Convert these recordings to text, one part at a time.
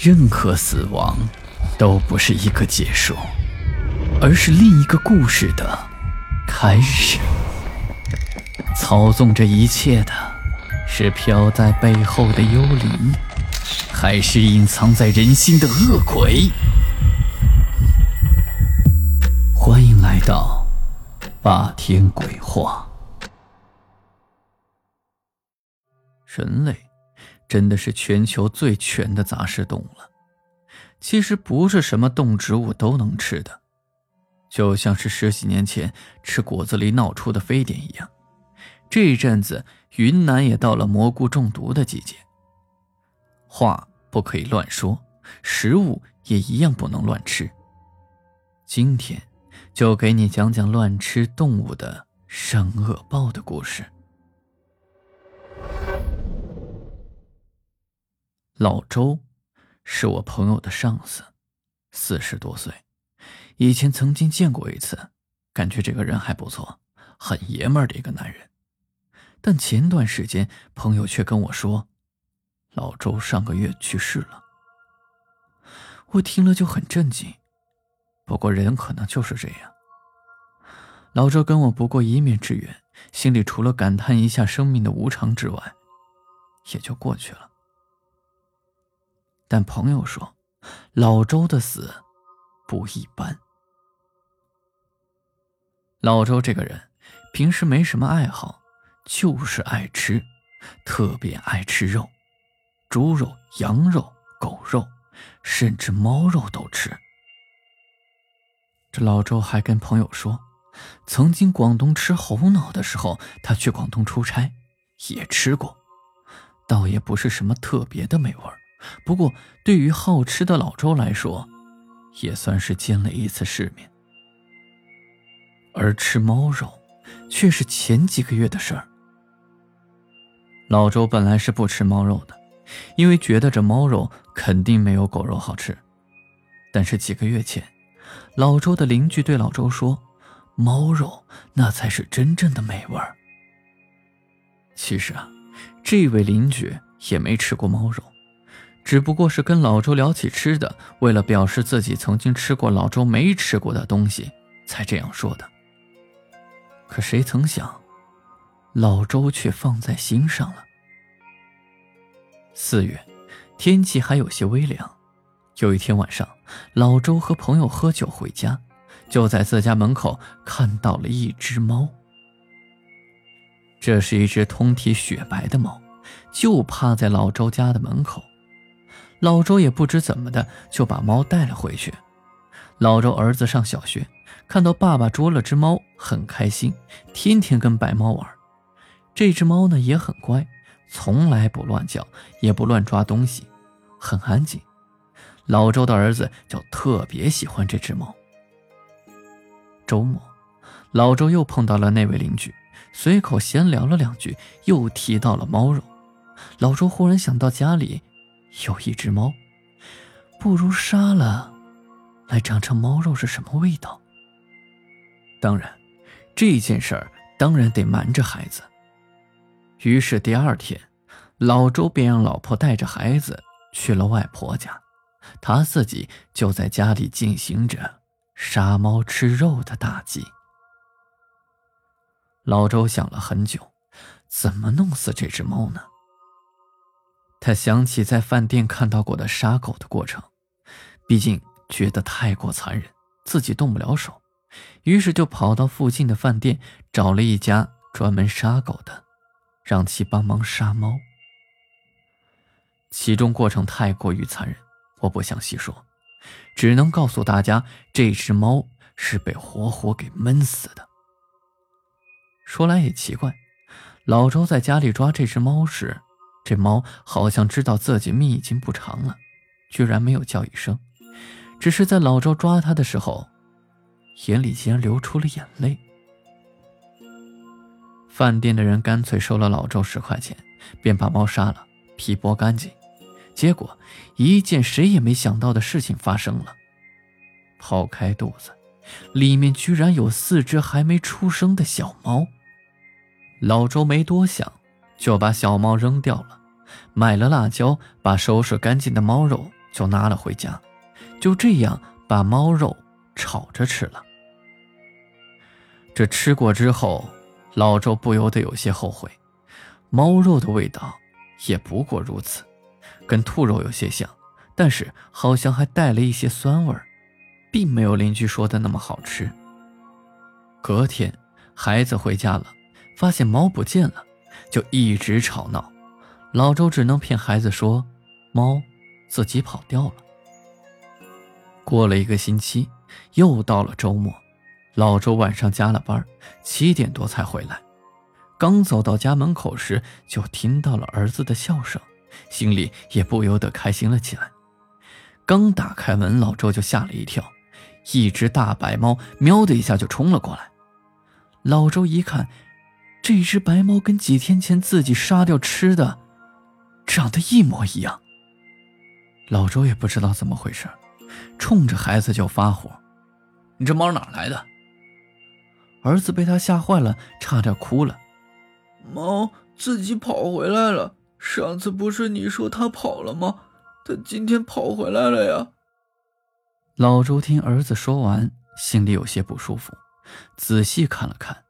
任何死亡都不是一个结束，而是另一个故事的开始。操纵这一切的是飘在背后的幽灵，还是隐藏在人心的恶鬼？欢迎来到霸天鬼话。人类真的是全球最全的杂食动物了。其实不是什么动植物都能吃的，就像是十几年前吃果子狸闹出的非典一样。这一阵子云南也到了蘑菇中毒的季节。话不可以乱说，食物也一样不能乱吃。今天就给你讲讲乱吃动物的生恶报的故事。老周是我朋友的上司，四十多岁，以前曾经见过一次，感觉这个人还不错，很爷们的一个男人。但前段时间，朋友却跟我说，老周上个月去世了。我听了就很震惊，不过人可能就是这样。老周跟我不过一面之缘，心里除了感叹一下生命的无常之外，也就过去了。但朋友说，老周的死不一般。老周这个人平时没什么爱好。就是爱吃，特别爱吃肉，猪肉、羊肉、狗肉，甚至猫肉都吃。这老周还跟朋友说，曾经广东吃猴脑的时候，他去广东出差，也吃过，倒也不是什么特别的美味不过对于好吃的老周来说，也算是见了一次世面。而吃猫肉，却是前几个月的事儿。老周本来是不吃猫肉的，因为觉得这猫肉肯定没有狗肉好吃。但是几个月前，老周的邻居对老周说：“猫肉那才是真正的美味儿。”其实啊，这位邻居也没吃过猫肉，只不过是跟老周聊起吃的，为了表示自己曾经吃过老周没吃过的东西，才这样说的。可谁曾想？老周却放在心上了。四月，天气还有些微凉。有一天晚上，老周和朋友喝酒回家，就在自家门口看到了一只猫。这是一只通体雪白的猫，就趴在老周家的门口。老周也不知怎么的，就把猫带了回去。老周儿子上小学，看到爸爸捉了只猫，很开心，天天跟白猫玩。这只猫呢也很乖，从来不乱叫，也不乱抓东西，很安静。老周的儿子就特别喜欢这只猫。周末，老周又碰到了那位邻居，随口闲聊了两句，又提到了猫肉。老周忽然想到家里有一只猫，不如杀了，来尝尝猫肉是什么味道。当然，这件事儿当然得瞒着孩子。于是第二天，老周便让老婆带着孩子去了外婆家，他自己就在家里进行着杀猫吃肉的大计。老周想了很久，怎么弄死这只猫呢？他想起在饭店看到过的杀狗的过程，毕竟觉得太过残忍，自己动不了手，于是就跑到附近的饭店找了一家专门杀狗的。让其帮忙杀猫，其中过程太过于残忍，我不想细说，只能告诉大家，这只猫是被活活给闷死的。说来也奇怪，老周在家里抓这只猫时，这猫好像知道自己命已经不长了，居然没有叫一声，只是在老周抓它的时候，眼里竟然流出了眼泪。饭店的人干脆收了老周十块钱，便把猫杀了，皮剥干净。结果，一件谁也没想到的事情发生了：剖开肚子，里面居然有四只还没出生的小猫。老周没多想，就把小猫扔掉了，买了辣椒，把收拾干净的猫肉就拿了回家，就这样把猫肉炒着吃了。这吃过之后，老周不由得有些后悔，猫肉的味道也不过如此，跟兔肉有些像，但是好像还带了一些酸味儿，并没有邻居说的那么好吃。隔天，孩子回家了，发现猫不见了，就一直吵闹。老周只能骗孩子说，猫自己跑掉了。过了一个星期，又到了周末，老周晚上加了班，七点多才回来。刚走到家门口时，就听到了儿子的笑声，心里也不由得开心了起来。刚打开门，老周就吓了一跳。一只大白猫喵的一下就冲了过来，老周一看，这只白猫跟几天前自己杀掉吃的长得一模一样。老周也不知道怎么回事，冲着孩子就发火：“你这猫哪来的？”儿子被他吓坏了，差点哭了：“猫自己跑回来了，上次不是你说它跑了吗？它今天跑回来了呀。”老周听儿子说完，心里有些不舒服，仔细看了看，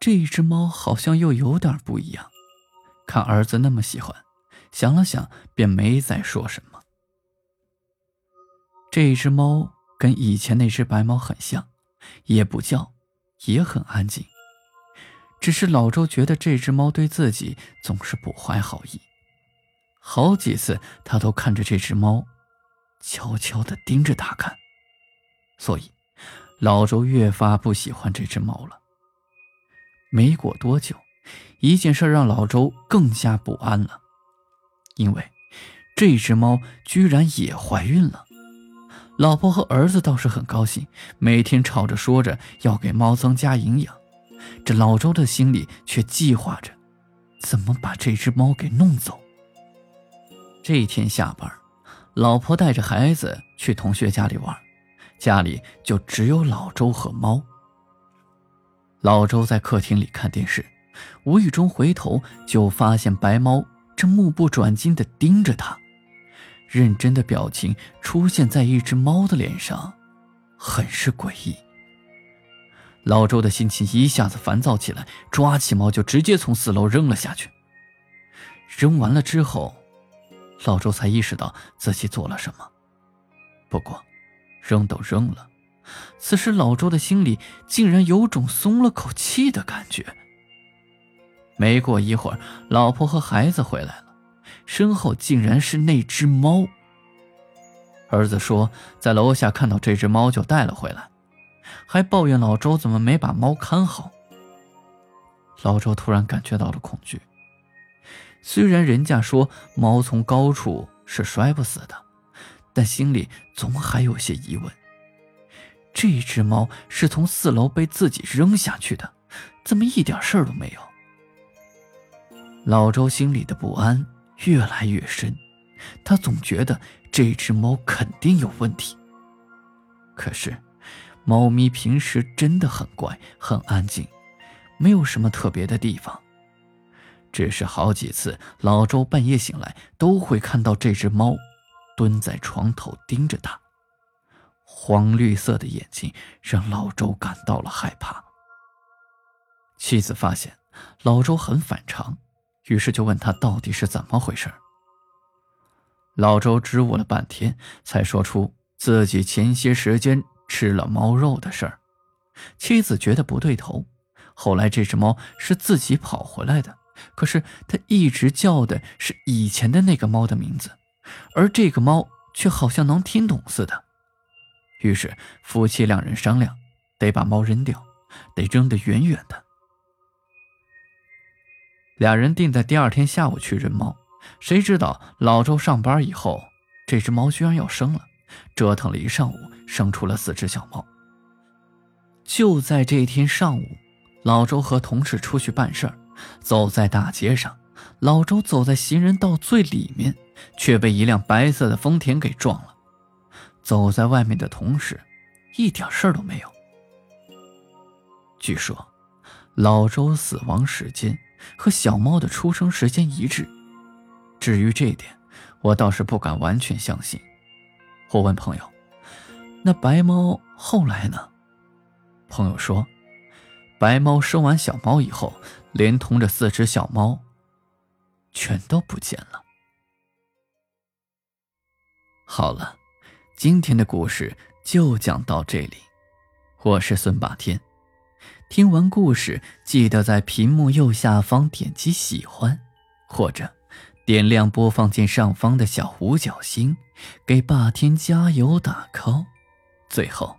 这只猫好像又有点不一样。看儿子那么喜欢，想了想，便没再说什么。这只猫跟以前那只白猫很像，也不叫，也很安静。只是老周觉得这只猫对自己总是不怀好意，好几次他都看着这只猫。悄悄地盯着他看，所以老周越发不喜欢这只猫了。没过多久，一件事让老周更加不安了，因为这只猫居然也怀孕了。老婆和儿子倒是很高兴，每天吵着说着要给猫增加营养，这老周的心里却计划着怎么把这只猫给弄走。这一天下班。老婆带着孩子去同学家里玩，家里就只有老周和猫。老周在客厅里看电视，无意中回头就发现白猫正目不转睛地盯着他，认真的表情出现在一只猫的脸上，很是诡异。老周的心情一下子烦躁起来，抓起猫就直接从四楼扔了下去。扔完了之后。老周才意识到自己做了什么，不过，扔都扔了，此时老周的心里竟然有种松了口气的感觉。没过一会儿，老婆和孩子回来了，身后竟然是那只猫。儿子说在楼下看到这只猫就带了回来，还抱怨老周怎么没把猫看好。老周突然感觉到了恐惧。虽然人家说猫从高处是摔不死的，但心里总还有些疑问。这只猫是从四楼被自己扔下去的，怎么一点事儿都没有？老周心里的不安越来越深，他总觉得这只猫肯定有问题。可是，猫咪平时真的很乖，很安静，没有什么特别的地方。只是好几次，老周半夜醒来都会看到这只猫蹲在床头盯着他，黄绿色的眼睛让老周感到了害怕。妻子发现老周很反常，于是就问他到底是怎么回事。老周支吾了半天，才说出自己前些时间吃了猫肉的事儿。妻子觉得不对头，后来这只猫是自己跑回来的。可是他一直叫的是以前的那个猫的名字，而这个猫却好像能听懂似的。于是夫妻两人商量，得把猫扔掉，得扔得远远的。俩人定在第二天下午去认猫，谁知道老周上班以后，这只猫居然要生了，折腾了一上午，生出了四只小猫。就在这天上午，老周和同事出去办事儿。走在大街上，老周走在行人道最里面，却被一辆白色的丰田给撞了。走在外面的同事，一点事儿都没有。据说，老周死亡时间和小猫的出生时间一致。至于这一点，我倒是不敢完全相信，我问朋友：“那白猫后来呢？”朋友说：“白猫生完小猫以后，连同着四只小猫，全都不见了。”好了，今天的故事就讲到这里。我是孙霸天。听完故事，记得在屏幕右下方点击喜欢，或者点亮播放键上方的小五角星，给霸天加油打 call。最后，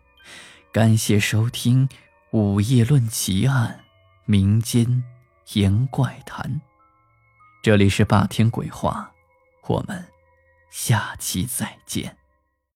感谢收听《午夜论奇案》民间言怪谈。这里是霸天鬼话，我们下期再见。